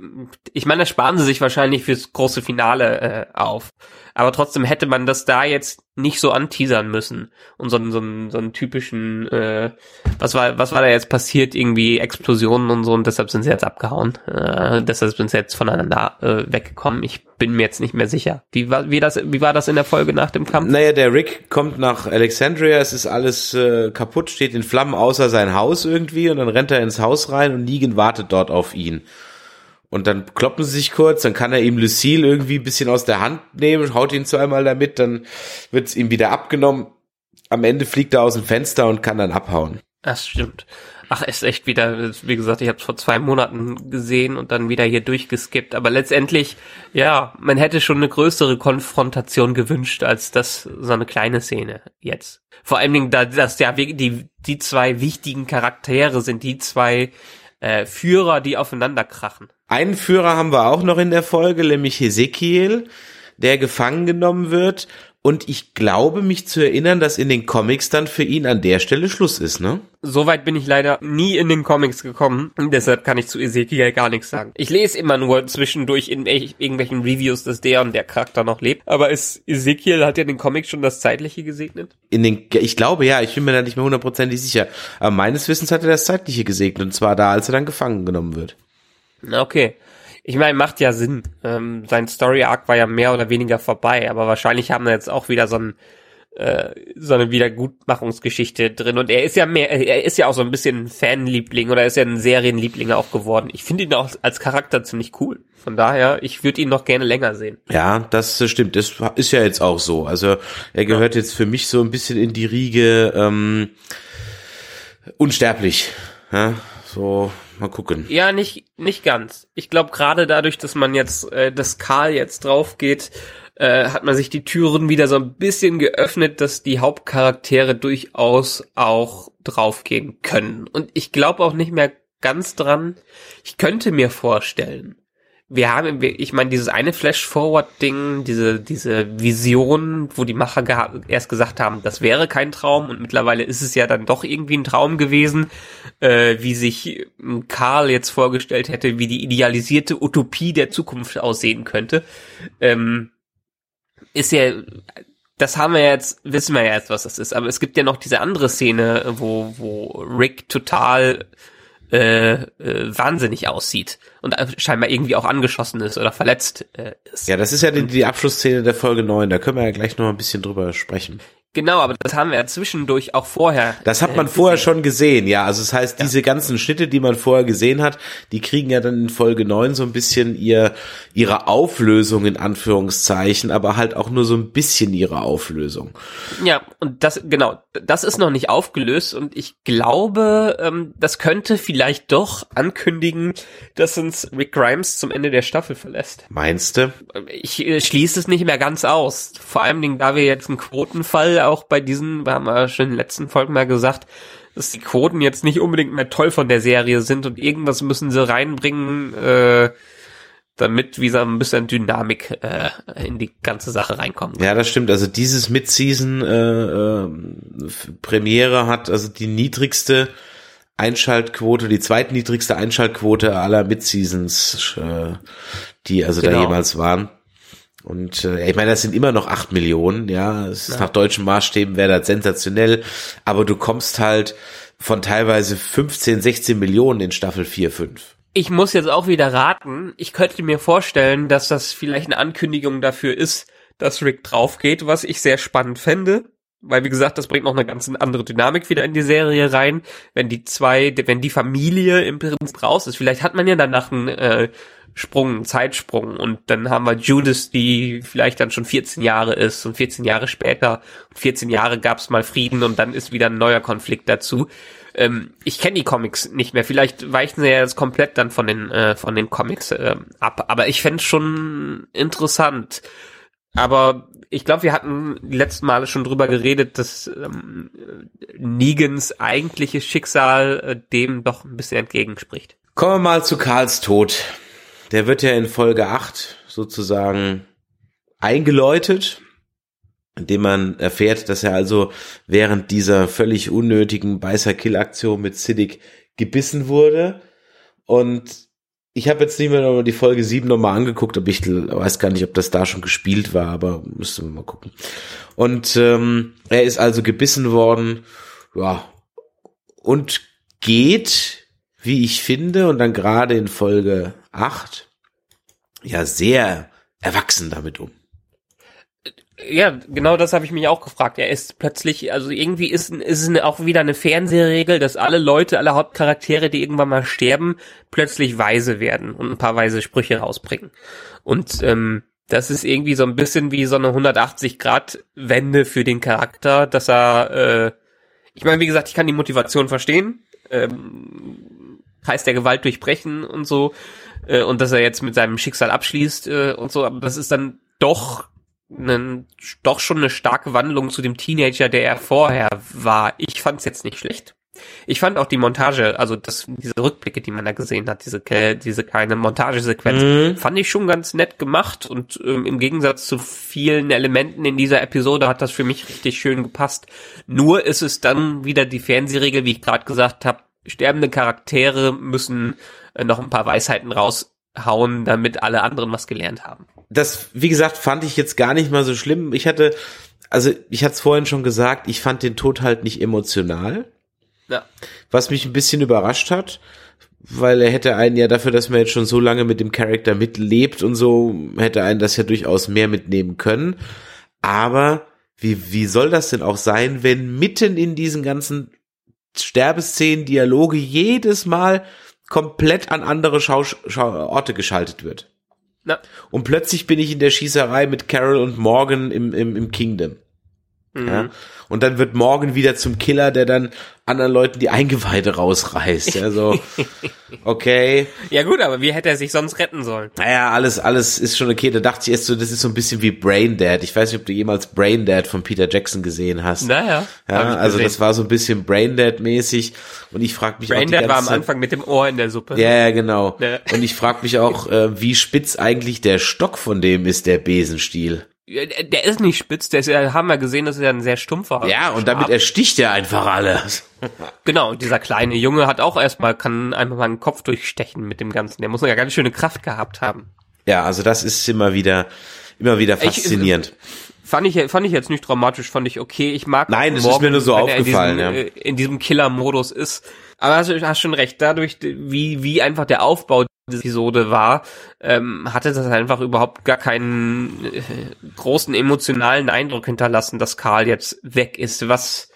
[SPEAKER 2] ich meine, das sparen sie sich wahrscheinlich fürs große Finale äh, auf. Aber trotzdem hätte man das da jetzt nicht so anteasern müssen. Und so, einen so, einen so einen typischen, äh, was war, was war da jetzt passiert? Irgendwie Explosionen und so und deshalb sind sie jetzt abgehauen. Äh, deshalb sind sie jetzt voneinander äh, weggekommen. Ich bin mir jetzt nicht mehr sicher. Wie war, wie das, wie war das in der Folge nach dem Kampf?
[SPEAKER 1] Naja, der Rick kommt nach Alexandria, es ist alles äh, kaputt, steht in Flammen außer sein Haus irgendwie und dann rennt er ins Haus rein und Negan wartet dort auf ihn. Und dann kloppen sie sich kurz, dann kann er ihm Lucille irgendwie ein bisschen aus der Hand nehmen, haut ihn zweimal damit, dann wird es ihm wieder abgenommen. Am Ende fliegt er aus dem Fenster und kann dann abhauen.
[SPEAKER 2] Das stimmt. Ach, ist echt wieder, wie gesagt, ich habe es vor zwei Monaten gesehen und dann wieder hier durchgeskippt. Aber letztendlich, ja, man hätte schon eine größere Konfrontation gewünscht, als das so eine kleine Szene jetzt. Vor allen Dingen, da dass ja die, die zwei wichtigen Charaktere sind, die zwei äh, Führer, die aufeinander krachen.
[SPEAKER 1] Einen Führer haben wir auch noch in der Folge, nämlich Hesekiel, der gefangen genommen wird. Und ich glaube, mich zu erinnern, dass in den Comics dann für ihn an der Stelle Schluss ist, ne?
[SPEAKER 2] Soweit bin ich leider nie in den Comics gekommen. Und deshalb kann ich zu Ezekiel gar nichts sagen. Ich lese immer nur zwischendurch in irgendwelchen Reviews, dass der und der Charakter noch lebt. Aber ist Ezekiel hat ja in den Comics schon das Zeitliche gesegnet?
[SPEAKER 1] In den, ich glaube ja, ich bin mir da nicht mehr hundertprozentig sicher. Aber meines Wissens hat er das Zeitliche gesegnet. Und zwar da, als er dann gefangen genommen wird.
[SPEAKER 2] Okay. Ich meine, macht ja Sinn. Ähm, sein Story Arc war ja mehr oder weniger vorbei, aber wahrscheinlich haben wir jetzt auch wieder so ein äh, so eine Wiedergutmachungsgeschichte drin und er ist ja mehr, er ist ja auch so ein bisschen Fanliebling oder ist ja ein Serienliebling auch geworden. Ich finde ihn auch als Charakter ziemlich cool. Von daher, ich würde ihn noch gerne länger sehen.
[SPEAKER 1] Ja, das stimmt. Das ist ja jetzt auch so. Also er gehört ja. jetzt für mich so ein bisschen in die Riege ähm, unsterblich. Ja, so Mal gucken.
[SPEAKER 2] Ja, nicht, nicht ganz. Ich glaube, gerade dadurch, dass man jetzt, äh, dass Karl jetzt drauf geht, äh, hat man sich die Türen wieder so ein bisschen geöffnet, dass die Hauptcharaktere durchaus auch draufgehen können. Und ich glaube auch nicht mehr ganz dran. Ich könnte mir vorstellen, wir haben, ich meine, dieses eine Flash-Forward-Ding, diese, diese Vision, wo die Macher ge erst gesagt haben, das wäre kein Traum und mittlerweile ist es ja dann doch irgendwie ein Traum gewesen, äh, wie sich Karl jetzt vorgestellt hätte, wie die idealisierte Utopie der Zukunft aussehen könnte. Ähm, ist ja, das haben wir jetzt, wissen wir ja jetzt, was das ist, aber es gibt ja noch diese andere Szene, wo, wo Rick total äh, äh, wahnsinnig aussieht und scheinbar irgendwie auch angeschossen ist oder verletzt äh, ist.
[SPEAKER 1] Ja, das ist ja die, die Abschlussszene der Folge 9, da können wir ja gleich noch ein bisschen drüber sprechen.
[SPEAKER 2] Genau, aber das haben wir ja zwischendurch auch vorher.
[SPEAKER 1] Das hat man äh, vorher schon gesehen, ja. Also das heißt, ja. diese ganzen Schnitte, die man vorher gesehen hat, die kriegen ja dann in Folge 9 so ein bisschen ihr, ihre Auflösung in Anführungszeichen, aber halt auch nur so ein bisschen ihre Auflösung.
[SPEAKER 2] Ja, und das, genau, das ist noch nicht aufgelöst und ich glaube, ähm, das könnte vielleicht doch ankündigen, dass uns Rick Grimes zum Ende der Staffel verlässt.
[SPEAKER 1] Meinst du?
[SPEAKER 2] Ich äh, schließe es nicht mehr ganz aus. Vor allem, da wir jetzt einen Quotenfall auch bei diesen, wir haben ja schon in den letzten Folgen mal gesagt, dass die Quoten jetzt nicht unbedingt mehr toll von der Serie sind und irgendwas müssen sie reinbringen, äh, damit wie so ein bisschen Dynamik äh, in die ganze Sache reinkommt.
[SPEAKER 1] Ja, das stimmt. Also dieses Mid-Season äh, äh, Premiere hat also die niedrigste Einschaltquote, die zweitniedrigste Einschaltquote aller Mid-Seasons, äh, die also genau. da jemals waren. Und äh, ich meine, das sind immer noch acht Millionen, ja. Es ist ja. Nach deutschen Maßstäben wäre das sensationell, aber du kommst halt von teilweise 15, 16 Millionen in Staffel 4, 5.
[SPEAKER 2] Ich muss jetzt auch wieder raten. Ich könnte mir vorstellen, dass das vielleicht eine Ankündigung dafür ist, dass Rick draufgeht, was ich sehr spannend fände. Weil, wie gesagt, das bringt noch eine ganz andere Dynamik wieder in die Serie rein. Wenn die zwei, wenn die Familie im Prinzip raus ist, vielleicht hat man ja danach einen äh, Sprung, Zeitsprung und dann haben wir Judith, die vielleicht dann schon 14 Jahre ist und 14 Jahre später, 14 Jahre gab es mal Frieden und dann ist wieder ein neuer Konflikt dazu. Ähm, ich kenne die Comics nicht mehr, vielleicht weichen sie ja jetzt komplett dann von den äh, von den Comics äh, ab, aber ich fände schon interessant. Aber ich glaube, wir hatten die letzten Male schon drüber geredet, dass ähm, Negans eigentliches Schicksal äh, dem doch ein bisschen entgegenspricht.
[SPEAKER 1] Kommen wir mal zu Karls Tod. Der wird ja in Folge 8 sozusagen eingeläutet, indem man erfährt, dass er also während dieser völlig unnötigen Beißer-Kill-Aktion mit Siddiq gebissen wurde. Und ich habe jetzt nicht mehr noch die Folge 7 nochmal angeguckt, aber ich weiß gar nicht, ob das da schon gespielt war, aber müsste man mal gucken. Und ähm, er ist also gebissen worden, ja, und geht, wie ich finde, und dann gerade in Folge 8 ja sehr erwachsen damit um.
[SPEAKER 2] Ja, genau das habe ich mich auch gefragt. Er ist plötzlich, also irgendwie ist, ist es auch wieder eine Fernsehregel, dass alle Leute, alle Hauptcharaktere, die irgendwann mal sterben, plötzlich weise werden und ein paar weise Sprüche rausbringen. Und ähm, das ist irgendwie so ein bisschen wie so eine 180-Grad-Wende für den Charakter, dass er, äh, ich meine, wie gesagt, ich kann die Motivation verstehen, ähm, heißt der Gewalt durchbrechen und so, äh, und dass er jetzt mit seinem Schicksal abschließt äh, und so, aber das ist dann doch einen, doch schon eine starke Wandlung zu dem Teenager, der er vorher war. Ich fand's jetzt nicht schlecht. Ich fand auch die Montage, also das, diese Rückblicke, die man da gesehen hat, diese, diese kleine Montagesequenz, mhm. fand ich schon ganz nett gemacht und ähm, im Gegensatz zu vielen Elementen in dieser Episode hat das für mich richtig schön gepasst. Nur ist es dann wieder die Fernsehregel, wie ich gerade gesagt habe, sterbende Charaktere müssen äh, noch ein paar Weisheiten raushauen, damit alle anderen was gelernt haben.
[SPEAKER 1] Das, wie gesagt, fand ich jetzt gar nicht mal so schlimm. Ich hatte, also ich hatte es vorhin schon gesagt, ich fand den Tod halt nicht emotional. Ja. Was mich ein bisschen überrascht hat, weil er hätte einen ja dafür, dass man jetzt schon so lange mit dem Charakter mitlebt und so, hätte einen das ja durchaus mehr mitnehmen können. Aber wie, wie soll das denn auch sein, wenn mitten in diesen ganzen Sterbeszenen, Dialoge jedes Mal komplett an andere Schau Schau Orte geschaltet wird. Na. Und plötzlich bin ich in der Schießerei mit Carol und Morgan im, im, im Kingdom. Mhm. Ja? Und dann wird Morgan wieder zum Killer, der dann anderen Leuten die Eingeweide rausreißt. Ja, so, okay.
[SPEAKER 2] Ja gut, aber wie hätte er sich sonst retten sollen?
[SPEAKER 1] Naja, alles, alles ist schon okay. Da dachte ich erst so, das ist so ein bisschen wie Brain Dead. Ich weiß nicht, ob du jemals Brain Dead von Peter Jackson gesehen hast.
[SPEAKER 2] Naja.
[SPEAKER 1] Ja, also das war so ein bisschen Brain Dead mäßig. Und ich frage mich
[SPEAKER 2] Brain
[SPEAKER 1] Dead
[SPEAKER 2] war am Anfang mit dem Ohr in der Suppe.
[SPEAKER 1] Ja, ja genau. Ja. Und ich frage mich auch, äh, wie spitz eigentlich der Stock von dem ist, der Besenstiel.
[SPEAKER 2] Der ist nicht spitz, der ist ja, haben wir gesehen, das ist ja ein sehr stumpfer.
[SPEAKER 1] Ja, und damit ersticht er einfach alles.
[SPEAKER 2] genau, und dieser kleine Junge hat auch erstmal, kann einfach mal einen Kopf durchstechen mit dem Ganzen. Der muss ja ganz schöne Kraft gehabt haben.
[SPEAKER 1] Ja, also das ist immer wieder, immer wieder faszinierend.
[SPEAKER 2] Ich, fand ich, fand ich jetzt nicht dramatisch, fand ich okay. Ich mag
[SPEAKER 1] Nein, das ist mir nur so aufgefallen,
[SPEAKER 2] in diesem, ja. in diesem Killer-Modus ist. Aber hast, hast schon recht, dadurch, wie, wie einfach der Aufbau Episode war, ähm, hatte das einfach überhaupt gar keinen äh, großen emotionalen Eindruck hinterlassen, dass Karl jetzt weg ist, was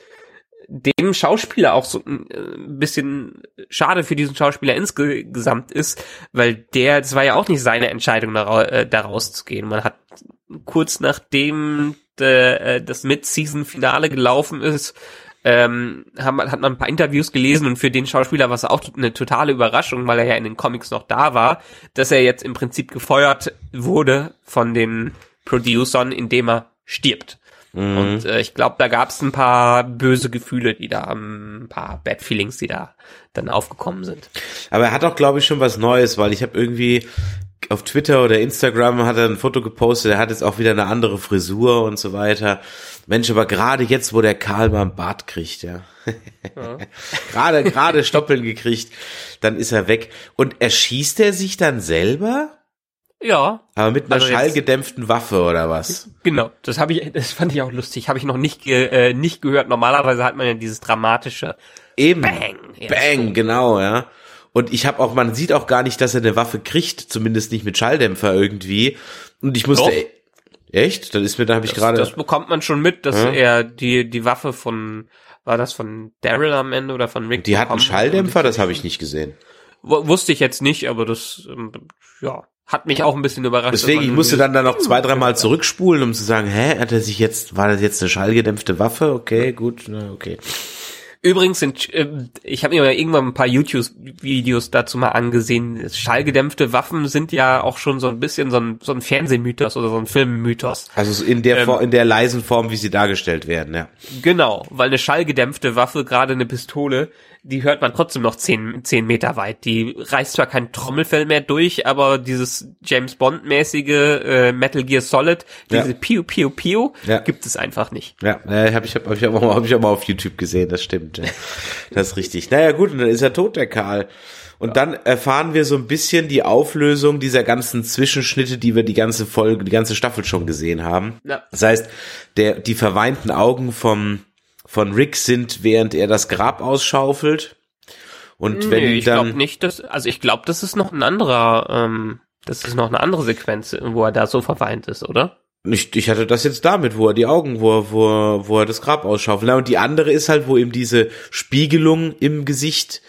[SPEAKER 2] dem Schauspieler auch so ein äh, bisschen schade für diesen Schauspieler insgesamt ist, weil der, es war ja auch nicht seine Entscheidung, da, äh, da rauszugehen. Man hat kurz nachdem de, äh, das Mid-Season-Finale gelaufen ist, ähm, haben, hat man ein paar Interviews gelesen und für den Schauspieler war es auch eine totale Überraschung, weil er ja in den Comics noch da war, dass er jetzt im Prinzip gefeuert wurde von den Producern, indem er stirbt. Mhm. Und äh, ich glaube, da gab es ein paar böse Gefühle, die da, ein paar Bad Feelings, die da dann aufgekommen sind.
[SPEAKER 1] Aber er hat auch, glaube ich, schon was Neues, weil ich habe irgendwie auf Twitter oder Instagram hat er ein Foto gepostet, er hat jetzt auch wieder eine andere Frisur und so weiter. Mensch, aber gerade jetzt, wo der Karl mal einen Bart kriegt, ja. ja. gerade, gerade Stoppeln gekriegt, dann ist er weg. Und erschießt er sich dann selber?
[SPEAKER 2] Ja.
[SPEAKER 1] Aber mit einer also schallgedämpften Waffe oder was?
[SPEAKER 2] Genau, das habe ich, das fand ich auch lustig. Habe ich noch nicht, äh, nicht gehört. Normalerweise hat man ja dieses dramatische
[SPEAKER 1] Eben. Bang. Bang, genau, ja. Und ich habe auch, man sieht auch gar nicht, dass er eine Waffe kriegt, zumindest nicht mit Schalldämpfer irgendwie. Und ich musste, Doch. echt? Dann ist mir, da habe ich gerade.
[SPEAKER 2] Das bekommt man schon mit, dass ja. er die die Waffe von, war das von Daryl am Ende oder von Rick?
[SPEAKER 1] Die hat einen Schalldämpfer, das habe ich nicht gesehen.
[SPEAKER 2] wusste ich jetzt nicht, aber das, ähm, ja, hat mich auch ein bisschen überrascht.
[SPEAKER 1] Deswegen, ich musste dann da noch zwei, dreimal zurückspulen, um zu sagen, hä, hat er sich jetzt, war das jetzt eine schallgedämpfte Waffe? Okay, gut, na, okay.
[SPEAKER 2] Übrigens sind, äh, ich habe mir mal irgendwann ein paar YouTube-Videos dazu mal angesehen. Schallgedämpfte Waffen sind ja auch schon so ein bisschen so ein, so ein Fernsehmythos oder so ein Filmmythos.
[SPEAKER 1] Also so in der,
[SPEAKER 2] Ähm,
[SPEAKER 1] in der leisen Form, wie sie dargestellt werden, ja.
[SPEAKER 2] Genau, weil eine schallgedämpfte Waffe, gerade eine Pistole, die hört man trotzdem noch zehn, zehn Meter weit. Die reißt zwar kein Trommelfell mehr durch, aber dieses James Bond-mäßige äh, Metal Gear Solid, diese
[SPEAKER 1] Ja.
[SPEAKER 2] Piu Piu Piu,
[SPEAKER 1] Ja.
[SPEAKER 2] gibt es einfach nicht.
[SPEAKER 1] Ja, äh, habe ich, hab, hab ich, auch mal, hab ich auch mal auf YouTube gesehen, das stimmt. Das ist richtig. Naja, gut, und dann ist er tot, der Karl. Und dann erfahren wir so ein bisschen die Auflösung dieser ganzen Zwischenschnitte, die wir die ganze Folge, die ganze Staffel schon gesehen haben.
[SPEAKER 2] Ja.
[SPEAKER 1] Das heißt, der, die verweinten Augen vom, von Rick sind, während er das Grab ausschaufelt. Und wenn
[SPEAKER 2] Nee,
[SPEAKER 1] die
[SPEAKER 2] ich glaube nicht, dass, also ich glaube, das ist noch ein anderer, ähm, das ist noch eine andere Sequenz, wo er da so verweint ist, oder?
[SPEAKER 1] Ich, ich hatte das jetzt damit, wo er die Augen, wo er, wo er, wo er das Grab ausschaufelt. Na, Und die andere ist halt, wo ihm diese Spiegelung im Gesicht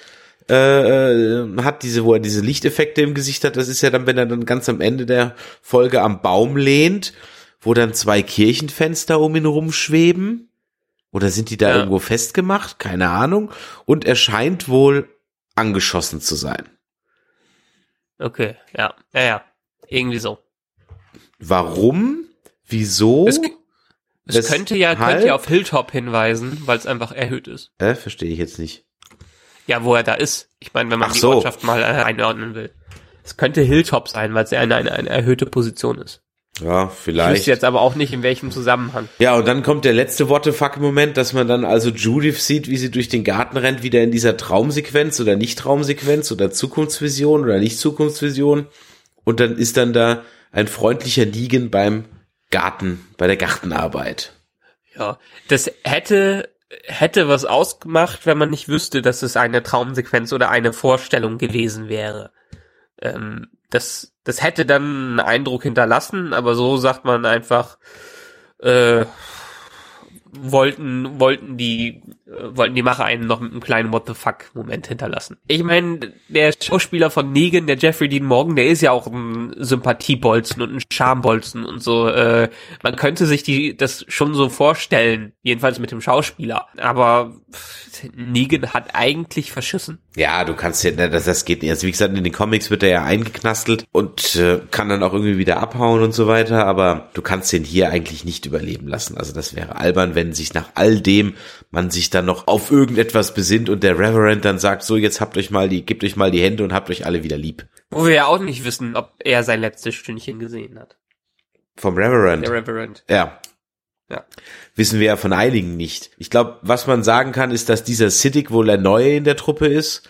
[SPEAKER 1] äh, äh, hat, diese, wo er diese Lichteffekte im Gesicht hat. Das ist ja dann, wenn er dann ganz am Ende der Folge am Baum lehnt, wo dann zwei Kirchenfenster um ihn rumschweben. Oder sind die da
[SPEAKER 2] Ja.
[SPEAKER 1] irgendwo festgemacht? Keine Ahnung. Und er scheint wohl angeschossen zu sein.
[SPEAKER 2] Okay, ja, ja, ja, irgendwie so.
[SPEAKER 1] Warum? Wieso?
[SPEAKER 2] Es, es könnte ja, könnte ja auf Hilltop hinweisen, weil es einfach erhöht ist.
[SPEAKER 1] äh, verstehe ich jetzt nicht.
[SPEAKER 2] Ja, wo er da ist. Ich meine, wenn man
[SPEAKER 1] Ach
[SPEAKER 2] die
[SPEAKER 1] so.
[SPEAKER 2] Ortschaft mal äh, einordnen will. Es könnte Hilltop sein, weil es ja eine, eine, eine erhöhte Position ist.
[SPEAKER 1] Ja,
[SPEAKER 2] Ich
[SPEAKER 1] vielleicht.
[SPEAKER 2] wüsste jetzt aber auch nicht, in welchem Zusammenhang.
[SPEAKER 1] Ja, und dann kommt der letzte What-the-fuck-Moment, dass man dann also Judith sieht, wie sie durch den Garten rennt, wieder in dieser Traumsequenz oder Nicht-Traumsequenz oder Zukunftsvision oder Nicht-Zukunftsvision. Und dann ist dann da ein freundlicher Negan beim Garten, bei der Gartenarbeit.
[SPEAKER 2] Ja, das hätte hätte was ausgemacht, wenn man nicht wüsste, dass es eine Traumsequenz oder eine Vorstellung gewesen wäre. Ähm, das das hätte dann einen Eindruck hinterlassen, aber so sagt man einfach, äh, wollten wollten die wollten die Macher einen noch mit einem kleinen What the fuck Moment hinterlassen. Ich meine, der Schauspieler von Negan, der Jeffrey Dean Morgan, der ist ja auch ein Sympathiebolzen und ein Charmbolzen und so. Äh, man könnte sich die das schon so vorstellen, jedenfalls mit dem Schauspieler. Aber pff, Negan hat eigentlich verschissen.
[SPEAKER 1] Ja, du kannst ja, das, das geht nicht. Also wie gesagt, in den Comics wird er ja eingeknastelt und äh, kann dann auch irgendwie wieder abhauen und so weiter, aber du kannst den hier eigentlich nicht überleben lassen. Also das wäre albern, wenn sich nach all dem man sich dann noch auf irgendetwas besinnt und der Reverend dann sagt, so jetzt habt euch mal die, gebt euch mal die Hände und habt euch alle wieder lieb.
[SPEAKER 2] Wo wir ja auch nicht wissen, ob er sein letztes Stündchen gesehen hat.
[SPEAKER 1] Vom Reverend.
[SPEAKER 2] Der Reverend.
[SPEAKER 1] Ja.
[SPEAKER 2] Ja.
[SPEAKER 1] Wissen wir ja von einigen nicht. Ich glaube, was man sagen kann, ist, dass dieser Siddiq wohl der Neue in der Truppe ist.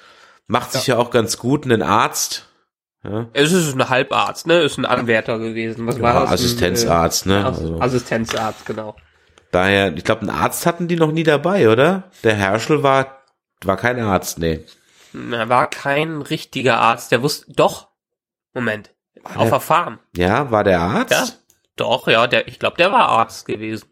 [SPEAKER 1] Macht sich ja, auch ganz gut, einen Arzt. Ja.
[SPEAKER 2] Es ist ein Halbarzt, ne? Ist ein Anwärter gewesen. Was war
[SPEAKER 1] Ja,
[SPEAKER 2] das? Ein,
[SPEAKER 1] Assistenzarzt, ne?
[SPEAKER 2] äh, Ass-
[SPEAKER 1] Also.
[SPEAKER 2] Assistenzarzt, genau.
[SPEAKER 1] Daher, ich glaube, einen Arzt hatten die noch nie dabei, oder? Der Herschel war, war kein Arzt, nee.
[SPEAKER 2] Er war kein richtiger Arzt. Der wusste, doch. Moment. Auf der Farm.
[SPEAKER 1] Ja, war der Arzt?
[SPEAKER 2] Ja. Doch, ja, der, ich glaube, der war Arzt gewesen.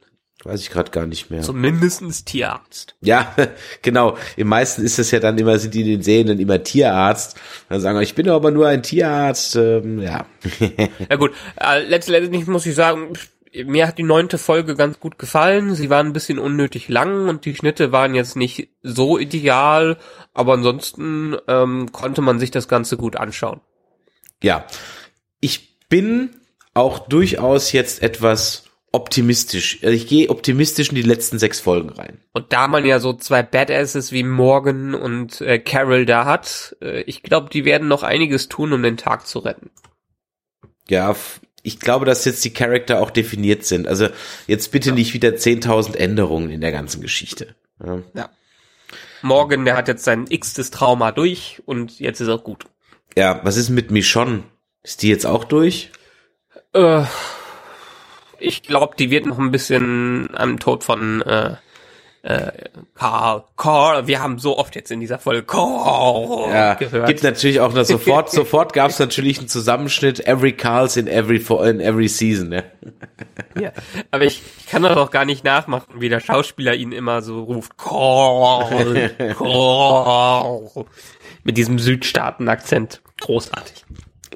[SPEAKER 1] Weiß ich gerade gar nicht mehr.
[SPEAKER 2] Zumindestens Tierarzt.
[SPEAKER 1] Ja, genau. Im meisten ist es ja dann immer, sind die in den Serien dann immer Tierarzt. Dann sagen, wir, ich bin aber nur ein Tierarzt. Ähm, ja.
[SPEAKER 2] Ja gut, äh, letztendlich muss ich sagen, mir hat die neunte Folge ganz gut gefallen. Sie waren ein bisschen unnötig lang und die Schnitte waren jetzt nicht so ideal, aber ansonsten ähm, konnte man sich das Ganze gut anschauen.
[SPEAKER 1] ja. Ich bin auch durchaus jetzt etwas optimistisch. Also ich gehe optimistisch in die letzten sechs Folgen rein.
[SPEAKER 2] Und da man ja so zwei Badasses wie Morgan und äh, Carol da hat, äh, ich glaube, die werden noch einiges tun, um den Tag zu retten.
[SPEAKER 1] Ja, ich glaube, dass jetzt die Charakter auch definiert sind. Also jetzt bitte nicht wieder 10.000 Änderungen in der ganzen Geschichte. Ja.
[SPEAKER 2] Morgan, der hat jetzt sein x-tes Trauma durch und jetzt ist er gut.
[SPEAKER 1] ja, was ist mit Michonne? Ist die jetzt auch durch?
[SPEAKER 2] Äh, ich glaube, die wird noch ein bisschen am Tod von äh, äh, Carl, Carl, wir haben so oft jetzt in dieser Folge Carl
[SPEAKER 1] Ja,
[SPEAKER 2] gehört.
[SPEAKER 1] gibt natürlich auch noch sofort, sofort gab es natürlich einen Zusammenschnitt, every Carls in every, in every season, ne?
[SPEAKER 2] Ja, aber ich, ich kann das auch gar nicht nachmachen, wie der Schauspieler ihn immer so ruft. Carl, Carl. Mit diesem Südstaaten-Akzent. Großartig.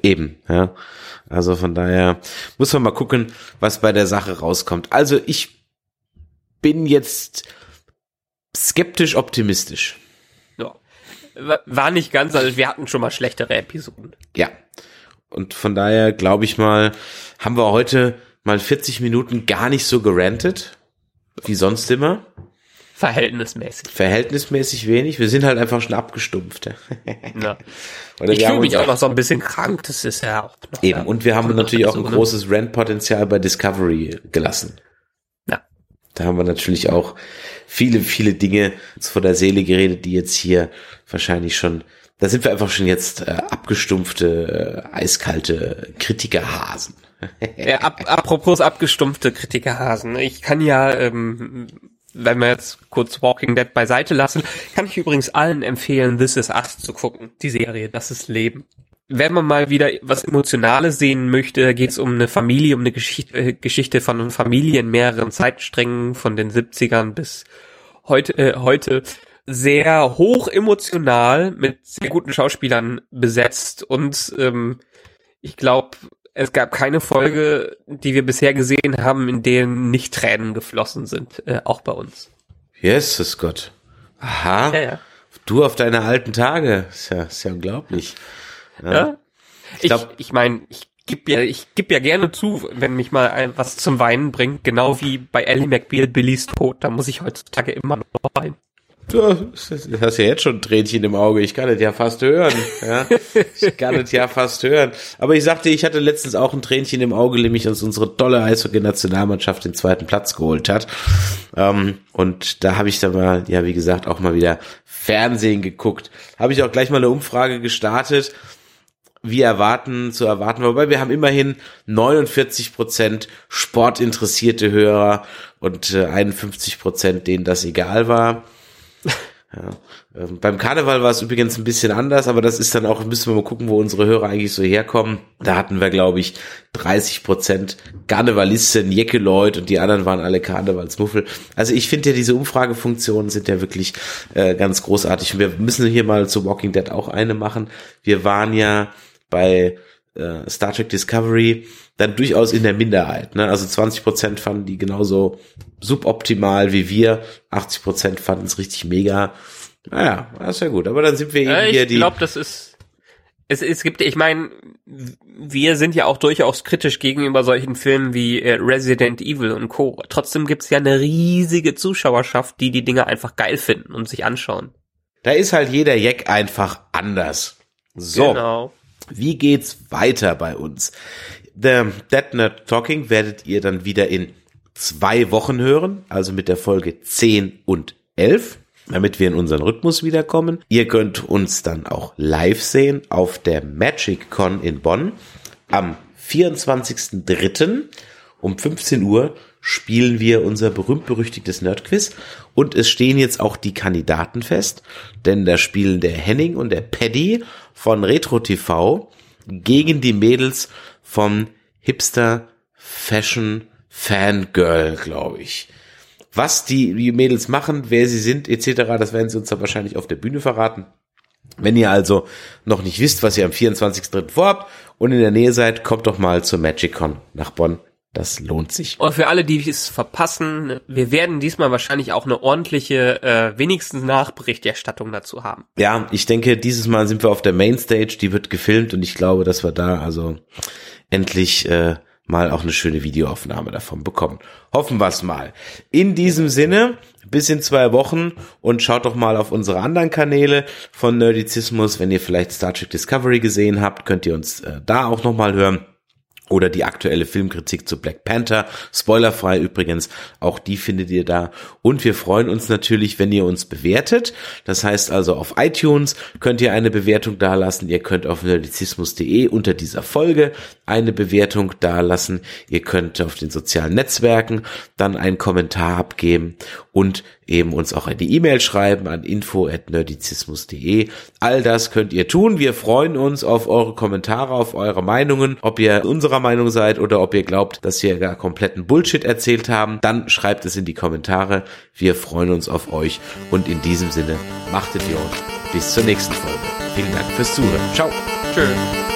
[SPEAKER 1] Eben, ja. Also von daher muss man mal gucken, was bei der Sache rauskommt. Also ich bin jetzt skeptisch optimistisch.
[SPEAKER 2] Ja. Wa- War nicht ganz, also wir hatten schon mal schlechtere Episoden.
[SPEAKER 1] Ja. Und von daher glaube ich mal, haben wir heute mal 40 Minuten gar nicht so gerantet, wie sonst immer.
[SPEAKER 2] Verhältnismäßig.
[SPEAKER 1] Verhältnismäßig wenig. Wir sind halt einfach schon abgestumpft. Ja.
[SPEAKER 2] Ich fühle mich auch noch so ein bisschen krank, das ist ja auch noch.
[SPEAKER 1] Eben. Und wir haben natürlich auch ein großes Rent-Potenzial bei Discovery gelassen. Da haben wir natürlich auch viele, viele Dinge vor der Seele geredet, die jetzt hier wahrscheinlich schon, da sind wir einfach schon jetzt äh, abgestumpfte, äh, eiskalte Kritikerhasen.
[SPEAKER 2] Ja, ab, apropos abgestumpfte Kritikerhasen. Ich kann ja, ähm, wenn wir jetzt kurz Walking Dead beiseite lassen, kann ich übrigens allen empfehlen, This Is Us zu gucken. Die Serie, das ist Leben. Wenn man mal wieder was Emotionales sehen möchte, geht es um eine Familie, um eine Geschichte, äh, Geschichte von einer Familie in mehreren Zeitsträngen von den 70ern bis heute, äh, heute sehr hoch emotional mit sehr guten Schauspielern besetzt und ähm, ich glaube, es gab keine Folge, die wir bisher gesehen haben, in denen nicht Tränen geflossen sind, äh, auch bei uns.
[SPEAKER 1] Jesus Gott. Aha.
[SPEAKER 2] Ja, ja.
[SPEAKER 1] Du auf deine alten Tage. Ist ja, ist ja unglaublich.
[SPEAKER 2] Ja? Ich,
[SPEAKER 1] glaub-
[SPEAKER 2] ich meine, ich geb ja, ich geb ja gerne zu, wenn mich mal ein, was zum Weinen bringt, genau wie bei Ellie McBeal Billys Tod, da muss ich heutzutage immer noch weinen.
[SPEAKER 1] Du hast ja jetzt schon ein Tränchen im Auge. Ich kann es ja fast hören. Ja? Ich kann es ja fast hören. Aber ich sagte, ich hatte letztens auch ein Tränchen im Auge, nämlich als unsere tolle Eishockey-Nationalmannschaft den zweiten Platz geholt hat. Ähm, und da habe ich dann mal, ja, wie gesagt, auch mal wieder Fernsehen geguckt. Habe ich auch gleich mal eine Umfrage gestartet wie erwarten, zu erwarten. Wobei wir haben immerhin 49 Prozent sportinteressierte Hörer und äh, 51 Prozent, denen das egal war. Ja. Ähm, beim Karneval war es übrigens ein bisschen anders, aber das ist dann auch, müssen wir mal gucken, wo unsere Hörer eigentlich so herkommen. Da hatten wir, glaube ich, 30 Prozent Karnevalisten, Jecke-Leut und die anderen waren alle Karnevalsmuffel. Also ich finde ja, diese Umfragefunktionen sind ja wirklich äh, ganz großartig. Und wir müssen hier mal zu Walking Dead auch eine machen. Wir waren ja bei äh, Star Trek Discovery dann durchaus in der Minderheit. Ne? Also 20 Prozent fanden die genauso suboptimal wie wir. 80 Prozent fanden es richtig mega. Naja, das ist ja gut. Aber dann sind wir eben
[SPEAKER 2] Ja,
[SPEAKER 1] hier
[SPEAKER 2] ich
[SPEAKER 1] die.
[SPEAKER 2] glaube, das ist. Es, es gibt, ich meine, wir sind ja auch durchaus kritisch gegenüber solchen Filmen wie äh, Resident Evil und Co. Trotzdem gibt's ja eine riesige Zuschauerschaft, die die Dinge einfach geil finden und sich anschauen.
[SPEAKER 1] da ist halt jeder Jack einfach anders. So,
[SPEAKER 2] Genau.
[SPEAKER 1] Wie geht's weiter bei uns? The Dead Nerd Talking werdet ihr dann wieder in zwei Wochen hören, also mit der Folge 10 und 11, damit wir in unseren Rhythmus wiederkommen. Ihr könnt uns dann auch live sehen auf der Magic Con in Bonn am 24.03. um 15 Uhr spielen wir unser berühmt-berüchtigtes Nerdquiz und es stehen jetzt auch die Kandidaten fest, denn da spielen der Henning und der Paddy von Retro TV gegen die Mädels vom Hipster Fashion Fangirl, glaube ich. Was die, Mädels machen, wer sie sind, etc., das werden sie uns dann wahrscheinlich auf der Bühne verraten. Wenn ihr also noch nicht wisst, was ihr am 24.03. vorhabt und in der Nähe seid, kommt doch mal zur MagicCon nach Bonn. Das lohnt sich.
[SPEAKER 2] Und für alle, die es verpassen, wir werden diesmal wahrscheinlich auch eine ordentliche, äh, wenigstens Nachberichterstattung dazu haben.
[SPEAKER 1] Ja, ich denke, dieses Mal sind wir auf der Mainstage, die wird gefilmt und ich glaube, dass wir da also endlich äh, mal auch eine schöne Videoaufnahme davon bekommen. Hoffen wir es mal. In diesem Sinne, bis in zwei Wochen und schaut doch mal auf unsere anderen Kanäle von Nerdizismus. Wenn ihr vielleicht Star Trek Discovery gesehen habt, könnt ihr uns äh, da auch nochmal hören. Oder die aktuelle Filmkritik zu Black Panther. Spoilerfrei übrigens. Auch die findet ihr da. Und wir freuen uns natürlich, wenn ihr uns bewertet. Das heißt also auf iTunes könnt ihr eine Bewertung dalassen. Ihr könnt auf nerdizismus.de unter dieser Folge eine Bewertung dalassen. Ihr könnt auf den sozialen Netzwerken dann einen Kommentar abgeben. Und eben uns auch eine E-Mail schreiben an info@nerdizismus.de. All das könnt ihr tun. Wir freuen uns auf eure Kommentare, auf eure Meinungen, ob ihr unserer Meinung seid oder ob ihr glaubt, dass wir gar kompletten Bullshit erzählt haben. Dann schreibt es in die Kommentare. Wir freuen uns auf euch und in diesem Sinne machtet ihr uns bis zur nächsten Folge. Vielen Dank fürs Zuhören. Ciao.
[SPEAKER 2] Tschüss.